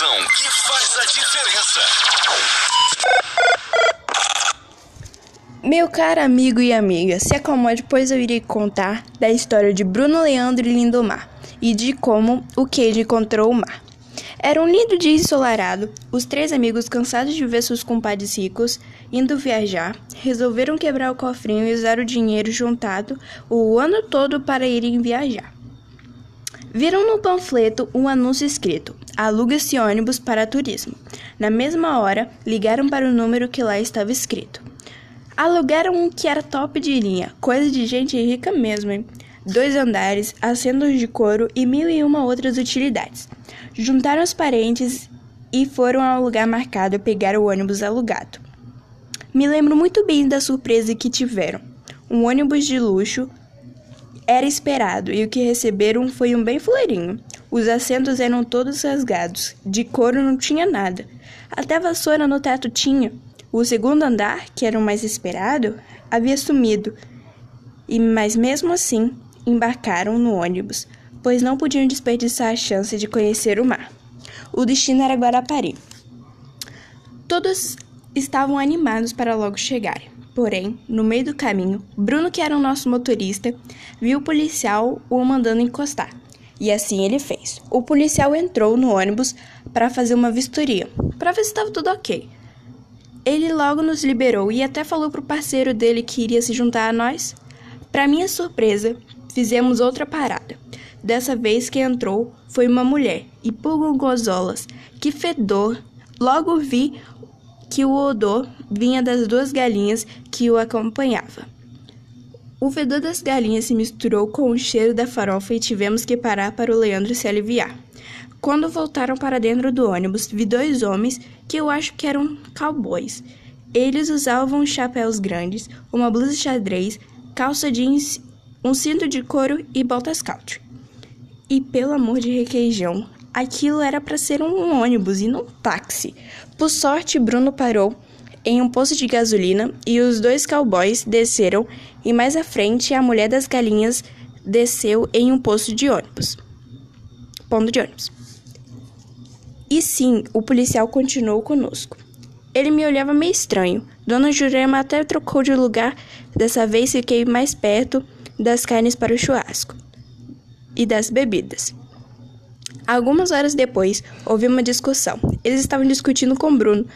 Que faz a diferença. Meu caro amigo e amiga, se acomode, pois eu irei contar da história de Bruno Leandro e Lindomar e de como o Cade encontrou o mar. Era um lindo dia ensolarado. Os três amigos, cansados de ver seus compadres ricos indo viajar, resolveram quebrar o cofrinho e usar o dinheiro juntado o ano todo para irem viajar. Viram no panfleto um anúncio escrito: Aluga-se ônibus para turismo. Na mesma hora, ligaram para o número que lá estava escrito. Alugaram um que era top de linha, coisa de gente rica mesmo, hein? Dois andares, assentos de couro e mil e uma outras utilidades. Juntaram os parentes e foram ao lugar marcado pegar o ônibus alugado. Me lembro muito bem da surpresa que tiveram. Um ônibus de luxo era esperado e o que receberam foi um bem fuleirinho. Os assentos eram todos rasgados, de couro não tinha nada. Até vassoura no teto tinha. O segundo andar, que era o mais esperado, havia sumido. E mas mesmo assim, embarcaram no ônibus pois não podiam desperdiçar a chance de conhecer o mar. O destino era Guarapari. Todos estavam animados para logo chegarem. Porém, no meio do caminho, Bruno, que era o nosso motorista, viu o policial o mandando encostar. E assim ele fez. O policial entrou no ônibus para fazer uma vistoria, para ver se estava tudo ok. Ele logo nos liberou e até falou pro parceiro dele que iria se juntar a nós. Para minha surpresa, fizemos outra parada. Dessa vez quem entrou foi uma mulher, e por gozolas, que fedor! Logo vi que o odor vinha das duas galinhas que o acompanhava. O fedor das galinhas se misturou com o cheiro da farofa e tivemos que parar para o Leandro se aliviar. Quando voltaram para dentro do ônibus, vi dois homens que eu acho que eram cowboys. Eles usavam chapéus grandes, uma blusa xadrez, calça jeans, um cinto de couro e botas country. E pelo amor de requeijão, aquilo era para ser um ônibus e não um táxi. Por sorte, Bruno parou em um posto de gasolina e os dois cowboys desceram e mais à frente a mulher das galinhas desceu em um posto de ônibus. Ponto de ônibus. E sim, o policial continuou conosco. Ele me olhava meio estranho. Dona Jurema até trocou de lugar. Dessa vez fiquei mais perto das carnes para o churrasco e das bebidas. Algumas horas depois, houve uma discussão. Eles estavam discutindo com Bruno,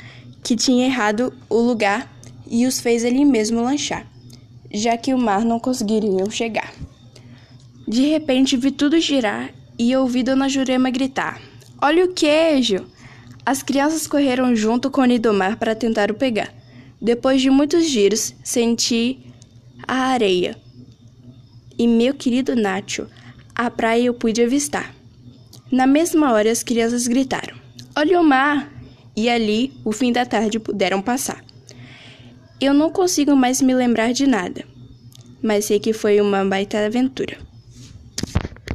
que tinha errado o lugar e os fez ali mesmo lanchar, já que o mar não conseguiriam chegar. De repente, vi tudo girar e ouvi Dona Jurema gritar: Olha o queijo! As crianças correram junto com o Nidomar para tentar o pegar. Depois de muitos giros, senti a areia. E meu querido Nacho a praia eu pude avistar. Na mesma hora, as crianças gritaram: Olha o mar! E ali, o fim da tarde, puderam passar. Eu não consigo mais me lembrar de nada, mas sei que foi uma baita aventura.